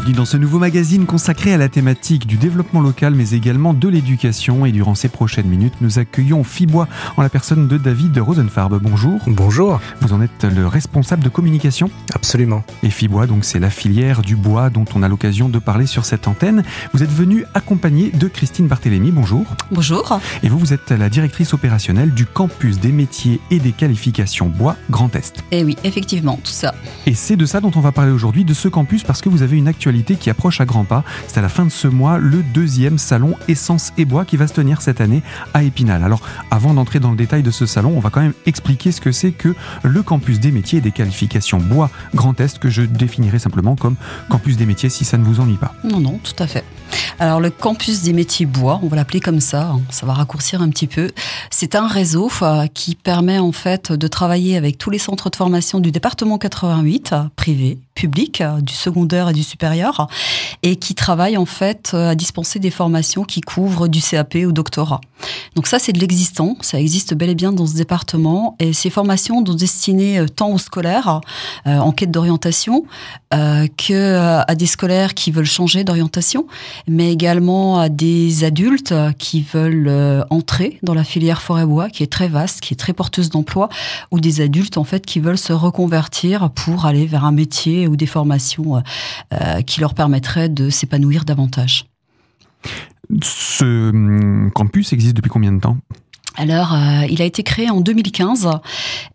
bienvenue dans ce nouveau magazine consacré à la thématique du développement local mais également de l'éducation et durant ces prochaines minutes nous accueillons Fibois en la personne de David Rosenfarb. Bonjour. Bonjour. Vous en êtes le responsable de communication Absolument. Et Fibois donc c'est la filière du bois dont on a l'occasion de parler sur cette antenne. Vous êtes venu accompagné de Christine Barthélémy. Bonjour. Bonjour. Et vous vous êtes la directrice opérationnelle du campus des métiers et des qualifications bois Grand Est. Eh oui, effectivement, tout ça. Et c'est de ça dont on va parler aujourd'hui de ce campus parce que vous avez une actualité qui approche à grands pas. C'est à la fin de ce mois le deuxième salon Essence et Bois qui va se tenir cette année à Épinal. Alors avant d'entrer dans le détail de ce salon, on va quand même expliquer ce que c'est que le campus des métiers et des qualifications Bois Grand Est que je définirai simplement comme campus des métiers si ça ne vous ennuie pas. Non, non, tout à fait. Alors le campus des métiers bois, on va l'appeler comme ça, hein, ça va raccourcir un petit peu. C'est un réseau euh, qui permet en fait de travailler avec tous les centres de formation du département 88, privés, publics, euh, du secondaire et du supérieur, et qui travaille en fait euh, à dispenser des formations qui couvrent du CAP au doctorat. Donc ça, c'est de l'existant, ça existe bel et bien dans ce département, et ces formations sont destinées euh, tant aux scolaires en quête d'orientation que à des scolaires qui veulent changer d'orientation, mais également à des adultes qui veulent entrer dans la filière forêt-bois, qui est très vaste, qui est très porteuse d'emploi, ou des adultes en fait qui veulent se reconvertir pour aller vers un métier ou des formations euh, euh, qui leur permettraient de s'épanouir davantage. Ce hum, campus existe depuis combien de temps? Alors, euh, il a été créé en 2015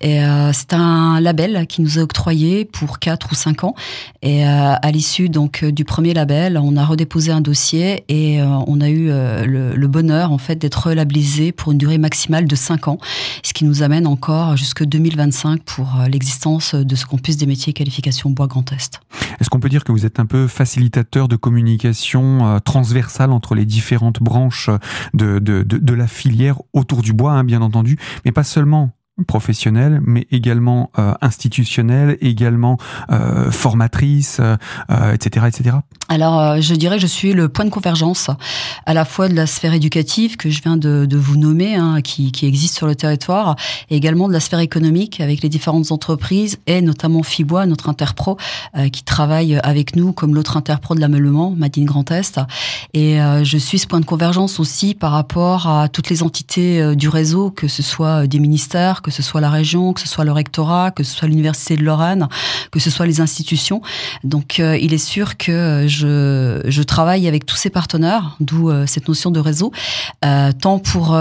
et euh, c'est un label qui nous a octroyé pour 4 ou 5 ans. Et euh, à l'issue donc du premier label, on a redéposé un dossier et on a eu le, bonheur en fait d'être relabellisé pour une durée maximale de 5 ans, ce qui nous amène encore jusque 2025 pour l'existence de ce campus des métiers et qualifications Bois Grand Est. Est-ce qu'on peut dire que vous êtes un peu facilitateur de communication transversale entre les différentes branches de, de, de, de la filière autour du bois, hein, bien entendu, mais pas seulement professionnelle, mais également euh, institutionnelle, également euh, formatrice, euh, etc., etc. Alors, euh, je dirais que je suis le point de convergence à la fois de la sphère éducative que je viens de, de vous nommer, hein, qui, qui, existe sur le territoire, et également de la sphère économique avec les différentes entreprises et notamment Fibois, notre interpro, euh, qui travaille avec nous comme l'autre interpro de l'ameublement, Madine Grand Est. Et je suis ce point de convergence aussi par rapport à toutes les entités du réseau, que ce soit des ministères, que ce soit la région, que ce soit le rectorat, que ce soit l'université de Lorraine, que ce soit les institutions. Donc euh, il est sûr que je, travaille avec tous ces partenaires, d'où euh, cette notion de réseau, euh, tant pour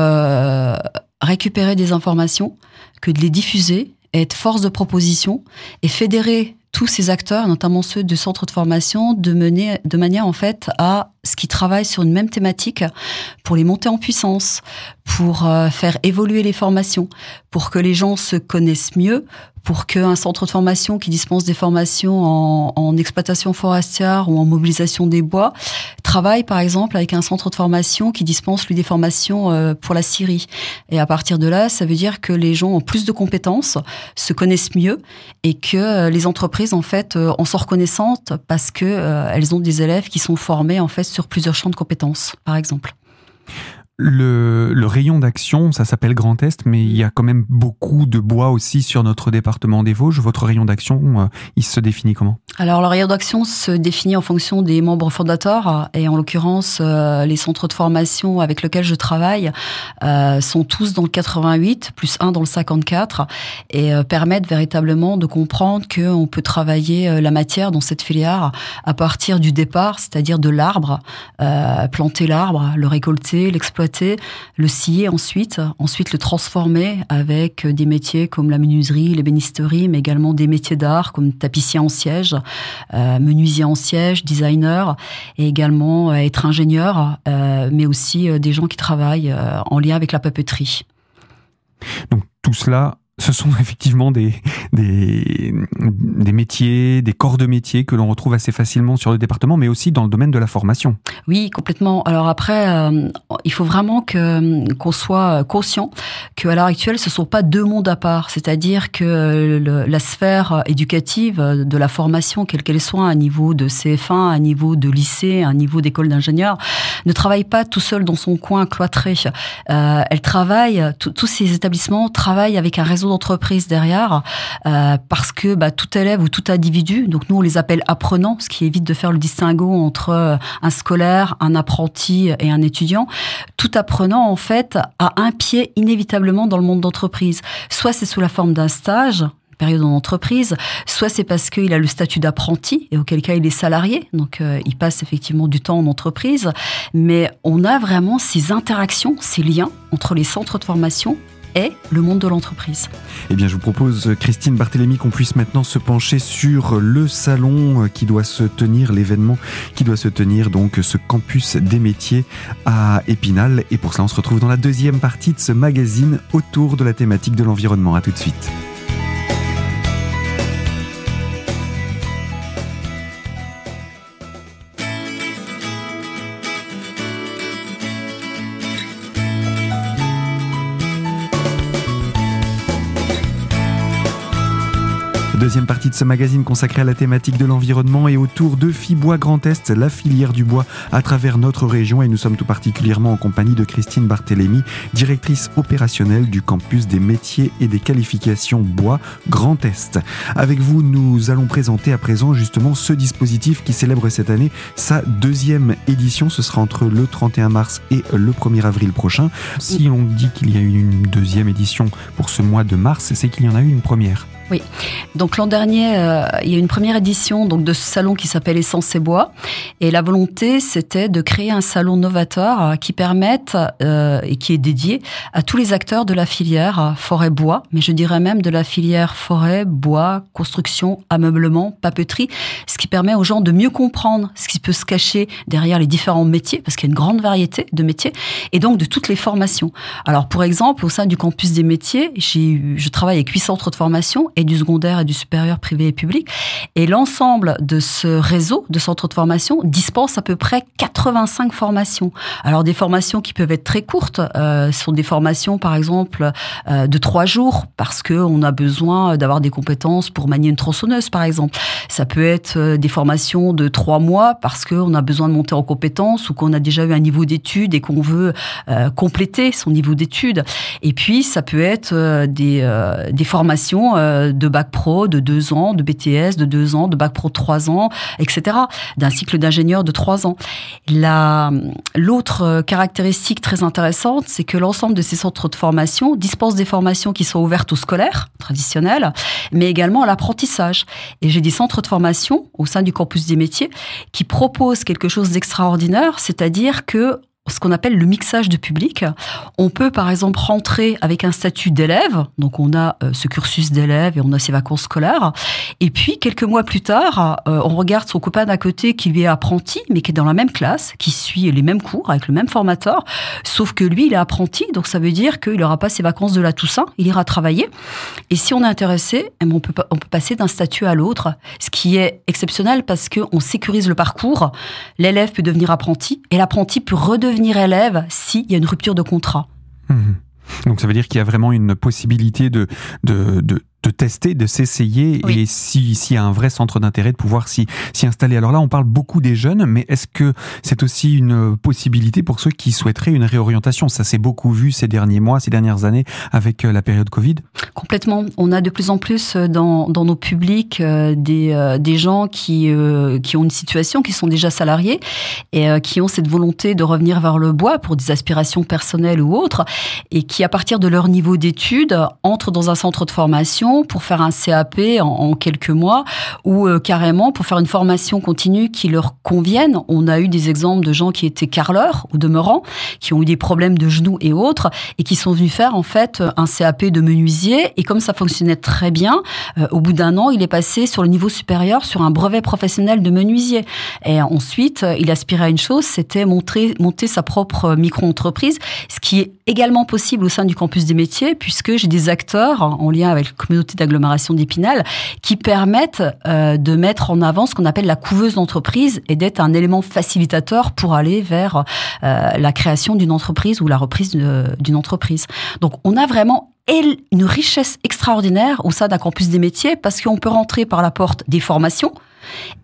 récupérer des informations que de les diffuser, être force de proposition et fédérer tous ces acteurs, notamment ceux du centre de formation, de mener de manière en fait à ce qui travaillent sur une même thématique pour les monter en puissance, pour euh, faire évoluer les formations, pour que les gens se connaissent mieux, pour qu'un centre de formation qui dispense des formations en, en, exploitation forestière ou en mobilisation des bois travaille par exemple avec un centre de formation qui dispense lui des formations euh, pour la Syrie. Et à partir de là, ça veut dire que les gens ont plus de compétences, se connaissent mieux et que euh, les entreprises en fait en sont reconnaissantes parce que elles ont des élèves qui sont formés en fait sur plusieurs champs de compétences, par exemple. Le, rayon d'action, ça s'appelle Grand Est, mais il y a quand même beaucoup de bois aussi sur notre département des Vosges. Votre rayon d'action, euh, il se définit comment? Alors, le rayon d'action se définit en fonction des membres fondateurs, et en l'occurrence, euh, les centres de formation avec lesquels je travaille euh, sont tous dans le 88, plus un dans le 54, et permettent véritablement de comprendre qu'on peut travailler la matière dans cette filière à partir du départ, c'est-à-dire de l'arbre, planter l'arbre, le récolter, l'exploiter le scier ensuite, ensuite le transformer avec des métiers comme la menuiserie, l'ébénisterie, mais également des métiers d'art comme tapissier en siège, euh, menuisier en siège, designer, et également euh, être ingénieur, euh, mais aussi des gens qui travaillent en lien avec la papeterie. Donc tout cela ce sont effectivement des, des, métiers, des corps de métiers que l'on retrouve assez facilement sur le département, mais aussi dans le domaine de la formation. Oui, complètement. Alors après, euh, il faut vraiment que qu'on soit conscient qu'à l'heure actuelle, ce sont pas deux mondes à part. C'est-à-dire que la sphère éducative de la formation, quelle qu'elle soit, à niveau de CF1, à niveau de lycée, à niveau d'école d'ingénieur, ne travaille pas tout seul dans son coin cloîtré. Euh, elle travaille, tous ces établissements travaillent avec un réseau réseau derrière, euh, parce que bah, tout élève ou tout individu, donc nous on les appelle apprenants, ce qui évite de faire le distinguo entre euh, un scolaire, un apprenti et un étudiant. Tout apprenant en fait a un pied inévitablement dans le monde d'entreprise. Soit c'est sous la forme d'un stage, période en entreprise, soit c'est parce qu'il a le statut d'apprenti et auquel cas il est salarié, donc euh, il passe effectivement du temps en entreprise, mais on a vraiment ces interactions, ces liens entre les centres de formation et le monde de l'entreprise. Eh bien, je vous propose, Christine Barthélémy, qu'on puisse maintenant se pencher sur le salon qui doit se tenir, l'événement qui doit se tenir, donc ce campus des métiers à Épinal. Et pour cela, on se retrouve dans la deuxième partie de ce magazine autour de la thématique de l'environnement. À tout de suite. Deuxième partie de ce magazine consacré à la thématique de l'environnement et autour de Fibois Grand Est, la filière du bois à travers notre région. Et nous sommes tout particulièrement en compagnie de Christine Barthélémy, directrice opérationnelle du campus des métiers et des qualifications bois Grand Est. Avec vous, nous allons présenter à présent justement ce dispositif qui célèbre cette année sa deuxième édition. Ce sera entre le 31 mars et le 1er avril prochain. Si on dit qu'il y a eu une deuxième édition pour ce mois de mars, c'est qu'il y en a eu une première. Oui. Donc l'an dernier, euh, il y a une première édition donc de ce salon qui s'appelle Essence et Bois. Et la volonté, c'était de créer un salon novateur euh, qui permette euh, et qui est dédié à tous les acteurs de la filière forêt-bois, mais je dirais même de la filière forêt, bois, construction, ameublement, papeterie, ce qui permet aux gens de mieux comprendre ce qui peut se cacher derrière les différents métiers, parce qu'il y a une grande variété de métiers, et donc de toutes les formations. Alors pour exemple, au sein du campus des métiers, j'ai je travaille avec huit centres de formation et du secondaire et du supérieur privé et public. Et l'ensemble de ce réseau de centres de formation dispense à peu près 85 formations. Alors des formations qui peuvent être très courtes, euh, sont des formations par exemple euh, de trois jours parce que on a besoin d'avoir des compétences pour manier une tronçonneuse par exemple. Ça peut être euh, des formations de trois mois parce que on a besoin de monter en compétences ou qu'on a déjà eu un niveau d'études et qu'on veut compléter son niveau d'études. Et puis ça peut être des, des formations de bac pro de deux ans, de BTS de deux ans, de bac pro de trois ans, etc. D'un cycle d'ingénieur de trois ans. L'autre caractéristique très intéressante, c'est que l'ensemble de ces centres de formation dispensent des formations qui sont ouvertes aux scolaires traditionnels, mais également à l'apprentissage. Et j'ai des centres de formation au sein du campus des métiers qui proposent quelque chose d'extraordinaire, c'est-à-dire que ce qu'on appelle le mixage de public. On peut par exemple rentrer avec un statut d'élève, donc on a euh, ce cursus d'élève et on a ses vacances scolaires, et puis quelques mois plus tard, euh, on regarde son copain d'à côté qui lui est apprenti, mais qui est dans la même classe, qui suit les mêmes cours avec le même formateur, sauf que lui il est apprenti, donc ça veut dire qu'il n'aura pas ses vacances de la Toussaint, il ira travailler. Et si on est intéressé, eh ben, on peut, on peut passer d'un statut à l'autre, ce qui est exceptionnel parce qu'on sécurise le parcours, l'élève peut devenir apprenti, et l'apprenti peut redevenir devenir élève s'il y a une rupture de contrat. Mmh. Donc ça veut dire qu'il y a vraiment une possibilité de, de, de de tester, de s'essayer et s'il y a un vrai centre d'intérêt de pouvoir s'y installer. Alors là, on parle beaucoup des jeunes, mais est-ce que c'est aussi une possibilité pour ceux qui souhaiteraient une réorientation? Ça s'est beaucoup vu ces derniers mois, ces dernières années avec euh, la période Covid Complètement. On a de plus en plus euh, dans, dans nos publics euh, des, des gens qui, qui ont une situation, qui sont déjà salariés et qui ont cette volonté de revenir vers le bois pour des aspirations personnelles ou autres et qui, à partir de leur niveau d'études, entrent dans un centre de formation pour faire un CAP en, quelques mois ou euh, carrément pour faire une formation continue qui leur convienne. On a eu des exemples de gens qui étaient carleurs ou demeurants, qui ont eu des problèmes de genoux et autres et qui sont venus faire en fait un CAP de menuisier et comme ça fonctionnait très bien, euh, au bout d'un an, il est passé sur le niveau supérieur sur un brevet professionnel de menuisier. Et ensuite, il aspirait à une chose, c'était monter, monter sa propre micro-entreprise, ce qui est également possible au sein du campus des métiers puisque j'ai des acteurs en lien avec la d'agglomération d'Épinal qui permettent euh, de mettre en avant ce qu'on appelle la couveuse d'entreprise et d'être un élément facilitateur pour aller vers euh, la création d'une entreprise ou la reprise d'une entreprise. Donc on a vraiment une richesse extraordinaire au sein d'un campus des métiers parce qu'on peut rentrer par la porte des formations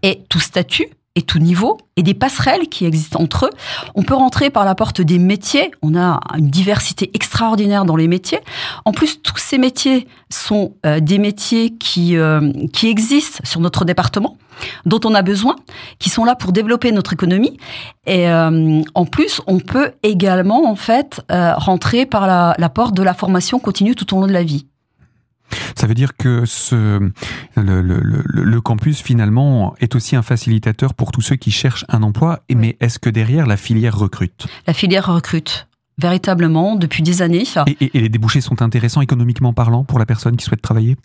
et tout statut et tout niveau et des passerelles qui existent entre eux. On peut rentrer par la porte des métiers. On a une diversité extraordinaire dans les métiers. En plus, tous ces métiers sont euh, des métiers qui, euh, qui existent sur notre département, dont on a besoin, qui sont là pour développer notre économie. Et euh, en plus, on peut également en fait rentrer par la, la porte de la formation continue tout au long de la vie. Ça veut dire que ce, le, le, le, campus, finalement, est aussi un facilitateur pour tous ceux qui cherchent un emploi. Mais est-ce que derrière, la filière recrute? La filière recrute véritablement depuis des années. Et, les débouchés sont intéressants économiquement parlant pour la personne qui souhaite travailler?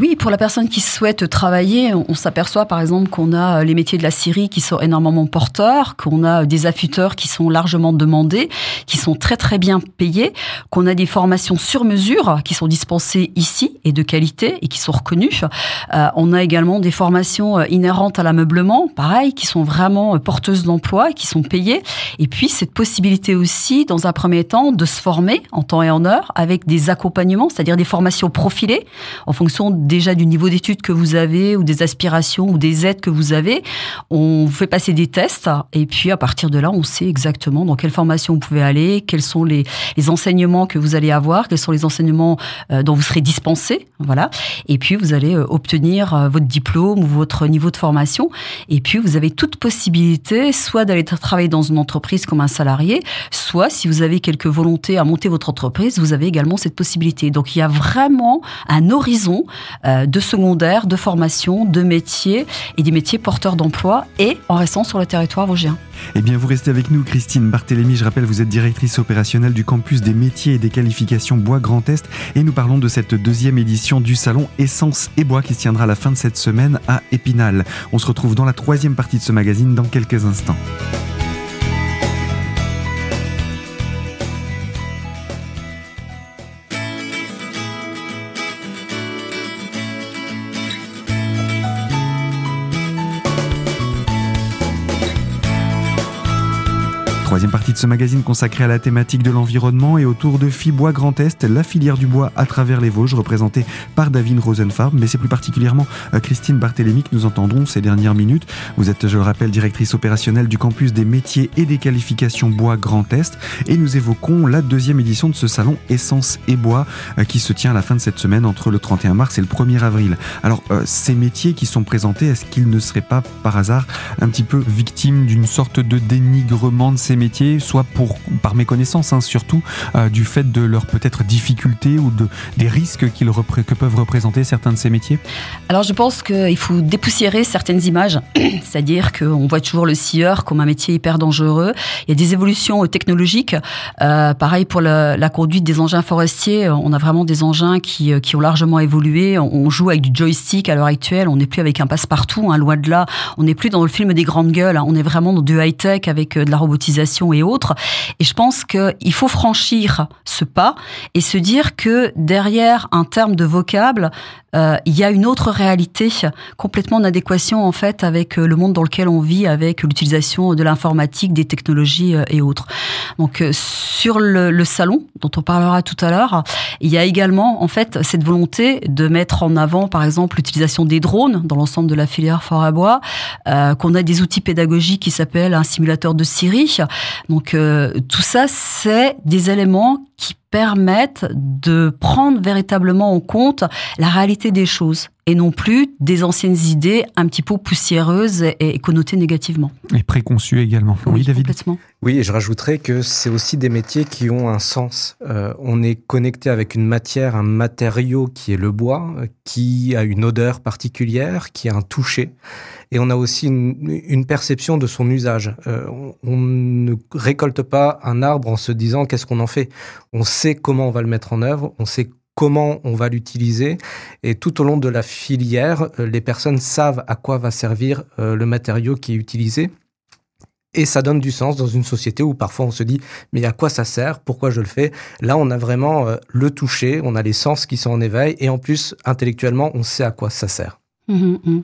Oui, pour la personne qui souhaite travailler, on, s'aperçoit par exemple qu'on a euh, les métiers de la Syrie qui sont énormément porteurs, qu'on a des affûteurs qui sont largement demandés, qui sont très très bien payés, qu'on a des formations sur mesure qui sont dispensées ici et de qualité et qui sont reconnues. Euh, on a également des formations euh, inhérentes à l'ameublement, pareil, qui sont vraiment porteuses d'emploi, qui sont payées. Et puis cette possibilité aussi, dans un premier de se former en temps et en heure avec des accompagnements, c'est-à-dire des formations profilées en fonction déjà du niveau d'études que vous avez ou des aspirations ou des aides que vous avez. On vous fait passer des tests et puis à partir de là, on sait exactement dans quelle formation vous pouvez aller, quels sont les, enseignements que vous allez avoir, quels sont les enseignements euh, dont vous serez dispensé, voilà. Et puis vous allez euh, obtenir euh, votre diplôme ou votre niveau de formation. Et puis vous avez toute possibilité, soit d'aller travailler dans une entreprise comme un salarié, soit si vous avez quelques volontés à monter votre entreprise, vous avez également cette possibilité. Donc il y a vraiment un horizon euh, de secondaire, de formation, de métiers et des métiers porteurs d'emploi et en restant sur le territoire vosgien. Eh bien, vous restez avec nous, Christine Barthélémy. Je rappelle, vous êtes directrice opérationnelle du campus des métiers et des qualifications Bois Grand Est. Et nous parlons de cette deuxième édition du salon Essence et Bois qui se tiendra la fin de cette semaine à Épinal. On se retrouve dans la troisième partie de ce magazine dans quelques instants. Partie de ce magazine consacré à la thématique de l'environnement et autour de Fibois Grand Est, la filière du bois à travers les Vosges, représentée par David Rosenfarb, mais c'est plus particulièrement euh, Christine Barthélémy que nous entendrons ces dernières minutes. Vous êtes, je le rappelle, directrice opérationnelle du campus des métiers et des qualifications bois Grand Est, et nous évoquons la deuxième édition de ce salon Essence et Bois euh, qui se tient à la fin de cette semaine entre le 31 mars et le 1er avril. Alors, euh, ces métiers qui sont présentés, est-ce qu'ils ne seraient pas par hasard un petit peu victimes d'une sorte de dénigrement de ces métiers, soit pour, par méconnaissance hein, surtout, euh, du fait de leurs peut-être difficultés ou de, des risques que peuvent représenter certains de ces métiers? Alors je pense qu'il faut dépoussiérer certaines images, c'est-à-dire qu'on voit toujours le scieur comme un métier hyper dangereux. Il y a des évolutions technologiques, euh, pareil pour la, conduite des engins forestiers, on a vraiment des engins qui, euh, qui ont largement évolué, on joue avec du joystick à l'heure actuelle, on n'est plus avec un passe-partout, hein, loin de là, on n'est plus dans le film des grandes gueules, hein, on est vraiment dans du high-tech avec de la robotisation et autres. Et je pense qu'il faut franchir ce pas et se dire que derrière un terme de vocable, euh, il y a une autre réalité complètement en adéquation en fait avec euh, le monde dans lequel on vit, avec l'utilisation de l'informatique, des technologies euh, et autres. Donc sur le, salon dont on parlera tout à l'heure, il y a également en fait cette volonté de mettre en avant par exemple l'utilisation des drones dans l'ensemble de la filière fort à bois, qu'on a des outils pédagogiques qui s'appellent un simulateur de Siri. Donc tout ça c'est des éléments qui permettent de prendre véritablement en compte la réalité des choses et non plus des anciennes idées un petit peu poussiéreuses et, connotées négativement. Et préconçues également. Oui, David complètement. Oui, et je rajouterais que c'est aussi des métiers qui ont un sens. Euh, on est connecté avec une matière, un matériau qui est le bois, qui a une odeur particulière, qui a un toucher. Et on a aussi une, perception de son usage. Euh, on, on, ne récolte pas un arbre en se disant qu'est-ce qu'on en fait. On sait comment on va le mettre en œuvre, on sait comment on va l'utiliser. Et tout au long de la filière, euh, les personnes savent à quoi va servir euh, le matériau qui est utilisé. Et ça donne du sens dans une société où parfois on se dit mais à quoi ça sert? Pourquoi je le fais? Là, on a vraiment euh, le toucher, on a les sens qui sont en éveil et en plus intellectuellement, on sait à quoi ça sert. Mmh, mmh.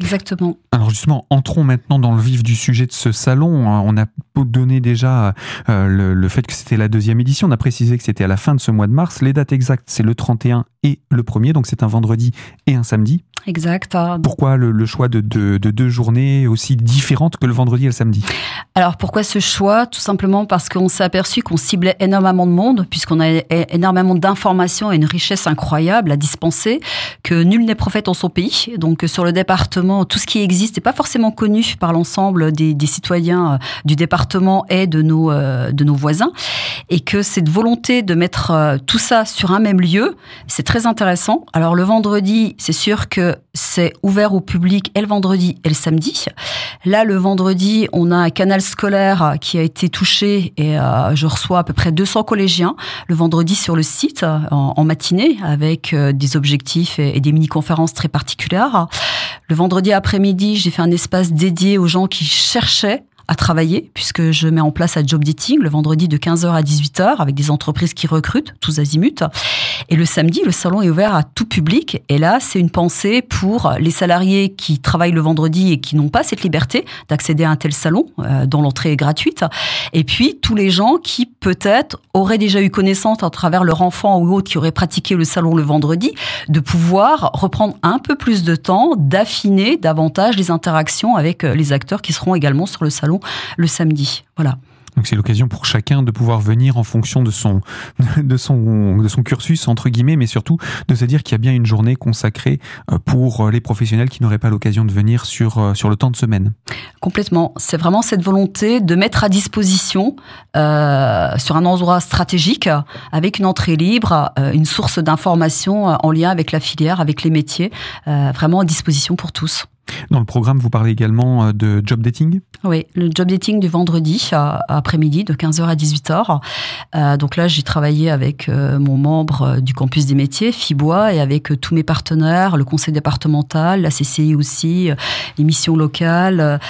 Exactement. Alors justement, entrons maintenant dans le vif du sujet de ce salon. On a donné déjà euh, le, fait que c'était la deuxième édition. On a précisé que c'était à la fin de ce mois de mars. Les dates exactes, c'est le 31 et le 1er, donc c'est un vendredi et un samedi. Exact. Pourquoi le, choix de, deux journées aussi différentes que le vendredi et le samedi? Alors pourquoi ce choix? Tout simplement parce qu'on s'est aperçu qu'on ciblait énormément de monde, puisqu'on a énormément d'informations et une richesse incroyable à dispenser, que nul n'est prophète en son pays. Donc sur le département, tout ce qui existe n'est pas forcément connu par l'ensemble des, citoyens euh, du département et de nos, euh, de nos voisins. Et que cette volonté de mettre euh, tout ça sur un même lieu, c'est très intéressant. Alors le vendredi, c'est sûr que c'est ouvert au public et le vendredi et le samedi. Là, le vendredi, on a un canal scolaire qui a été touché et euh, je reçois à peu près 200 collégiens le vendredi sur le site en, matinée avec euh, des objectifs et, et des mini-conférences très particulières. Le vendredi après-midi, j'ai fait un espace dédié aux gens qui cherchaient à travailler, puisque je mets en place un job dating le vendredi de 15h à 18h avec des entreprises qui recrutent, tous azimuts. Et le samedi, le salon est ouvert à tout public. Et là, c'est une pensée pour les salariés qui travaillent le vendredi et qui n'ont pas cette liberté d'accéder à un tel salon, euh, dont l'entrée est gratuite. Et puis, tous les gens qui, peut-être, auraient déjà eu connaissance à travers leur enfant ou autre qui aurait pratiqué le salon le vendredi, de pouvoir reprendre un peu plus de temps, d'affiner davantage les interactions avec euh, les acteurs qui seront également sur le salon le samedi. Voilà. Donc c'est l'occasion pour chacun de pouvoir venir en fonction de son, de son, de son cursus, entre guillemets, mais surtout de se dire qu'il y a bien une journée consacrée euh, pour les professionnels qui n'auraient pas l'occasion de venir sur, euh, sur le temps de semaine. Complètement. C'est vraiment cette volonté de mettre à disposition euh, sur un endroit stratégique, avec une entrée libre, une source d'information en lien avec la filière, avec les métiers, vraiment à disposition pour tous. Dans le programme, vous parlez également euh, de job dating? Oui, le job dating du vendredi après-midi de 15h à 18h. Euh, donc là, j'ai travaillé avec euh, mon membre du campus des métiers, Fibois, et avec tous mes partenaires, le conseil départemental, la CCI aussi, les missions locales,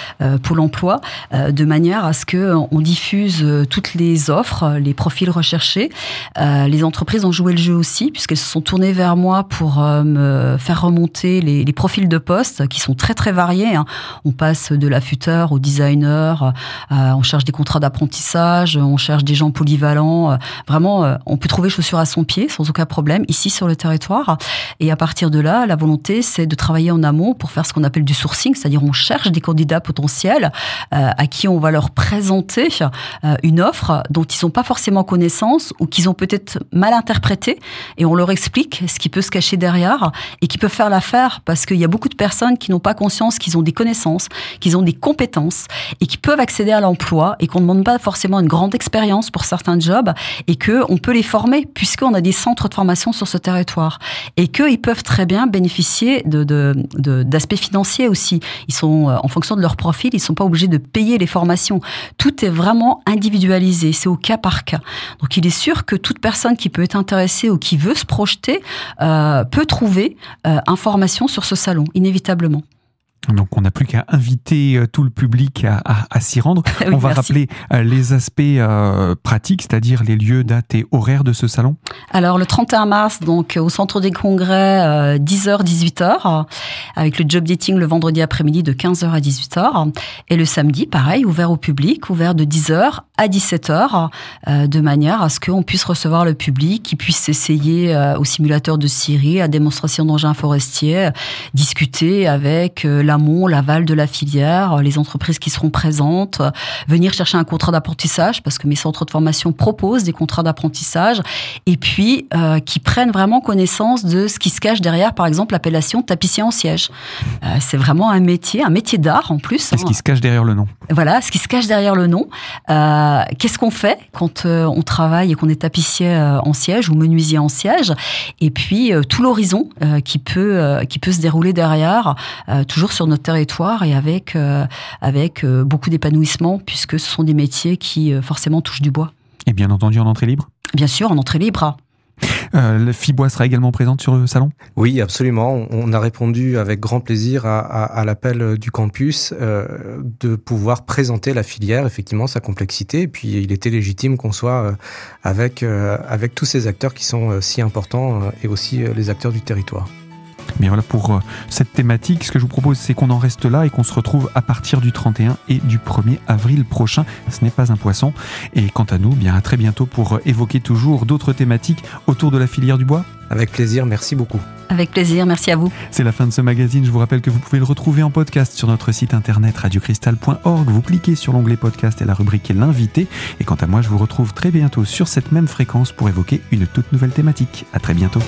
Pôle emploi, de manière à ce qu'on diffuse toutes les offres, les profils recherchés. les entreprises ont joué le jeu aussi, puisqu'elles se sont tournées vers moi pour me faire remonter les, profils de poste qui sont très très variés. Hein. On passe de l'affûteur au designer, euh, on cherche des contrats d'apprentissage, on cherche des gens polyvalents. Euh, vraiment, euh, on peut trouver chaussures à son pied sans aucun problème ici sur le territoire. Et à partir de là, la volonté, c'est de travailler en amont pour faire ce qu'on appelle du sourcing, c'est-à-dire on cherche des candidats potentiels à qui on va leur présenter une offre dont ils n'ont pas forcément connaissance ou qu'ils ont peut-être mal interprété et on leur explique ce qui peut se cacher derrière et qui peut faire l'affaire parce qu'il y a beaucoup de personnes qui n'ont pas conscience qu'ils ont des connaissances, qu'ils ont des compétences et qui peuvent accéder à l'emploi et qu'on ne demande pas forcément une grande expérience pour certains jobs et que on peut les former puisqu'on a des centres de formation sur ce territoire et qu'ils peuvent très bien bénéficier de, d'aspects financiers aussi. Ils sont euh, en fonction de leur profil, ils sont pas obligés de payer les formations. Tout est vraiment individualisé, c'est au cas par cas. Donc il est sûr que toute personne qui peut être intéressée ou qui veut se projeter euh, peut trouver euh, information sur ce salon inévitablement. Donc on n'a plus qu'à inviter euh, tout le public à, s'y rendre. on va rappeler euh, les aspects euh, pratiques, c'est-à-dire les lieux, dates et horaires de ce salon. Alors le 31 mars, donc au centre des congrès, 10h, 18h, avec le job dating le vendredi après-midi de 15h à 18h. Et le samedi, pareil, ouvert au public, ouvert de 10h à 17h, de manière à ce qu'on puisse recevoir le public, qui puisse s'essayer au simulateur de Syrie, à démonstration d'engins forestiers, discuter avec la l'amont, l'aval de la filière, les entreprises qui seront présentes, venir chercher un contrat d'apprentissage parce que mes centres de formation proposent des contrats d'apprentissage et puis euh, qui prennent vraiment connaissance de ce qui se cache derrière, par exemple l'appellation tapissier en siège. Euh, c'est vraiment un métier, un métier d'art en plus. Ce qui se cache derrière le nom? Voilà, ce qui se cache derrière le nom. Euh, qu'est-ce qu'on fait quand on travaille et qu'on est tapissier en siège ou menuisier en siège? Et puis tout l'horizon qui peut qui peut se dérouler derrière, toujours sur notre territoire et avec, euh, avec euh, beaucoup d'épanouissement, puisque ce sont des métiers qui euh, forcément touchent du bois. Et bien entendu en entrée libre? Bien sûr, en entrée libre. Euh, Fibois sera également présente sur le salon? Oui, absolument. On a répondu avec grand plaisir à, l'appel du campus de pouvoir présenter la filière, effectivement, sa complexité. Et puis, il était légitime qu'on soit avec, avec tous ces acteurs qui sont si importants et aussi les acteurs du territoire. Mais voilà pour euh, cette thématique. Ce que je vous propose, c'est qu'on en reste là et qu'on se retrouve à partir du 31 et du 1er avril prochain. Ce n'est pas un poisson. Et quant à nous, bien à très bientôt pour euh, évoquer toujours d'autres thématiques autour de la filière du bois. Avec plaisir, merci beaucoup. Avec plaisir, merci à vous. C'est la fin de ce magazine. Je vous rappelle que vous pouvez le retrouver en podcast sur notre site internet radiocristal.org. Vous cliquez sur l'onglet podcast et la rubrique est l'invité. Et quant à moi, je vous retrouve très bientôt sur cette même fréquence pour évoquer une toute nouvelle thématique. À très bientôt.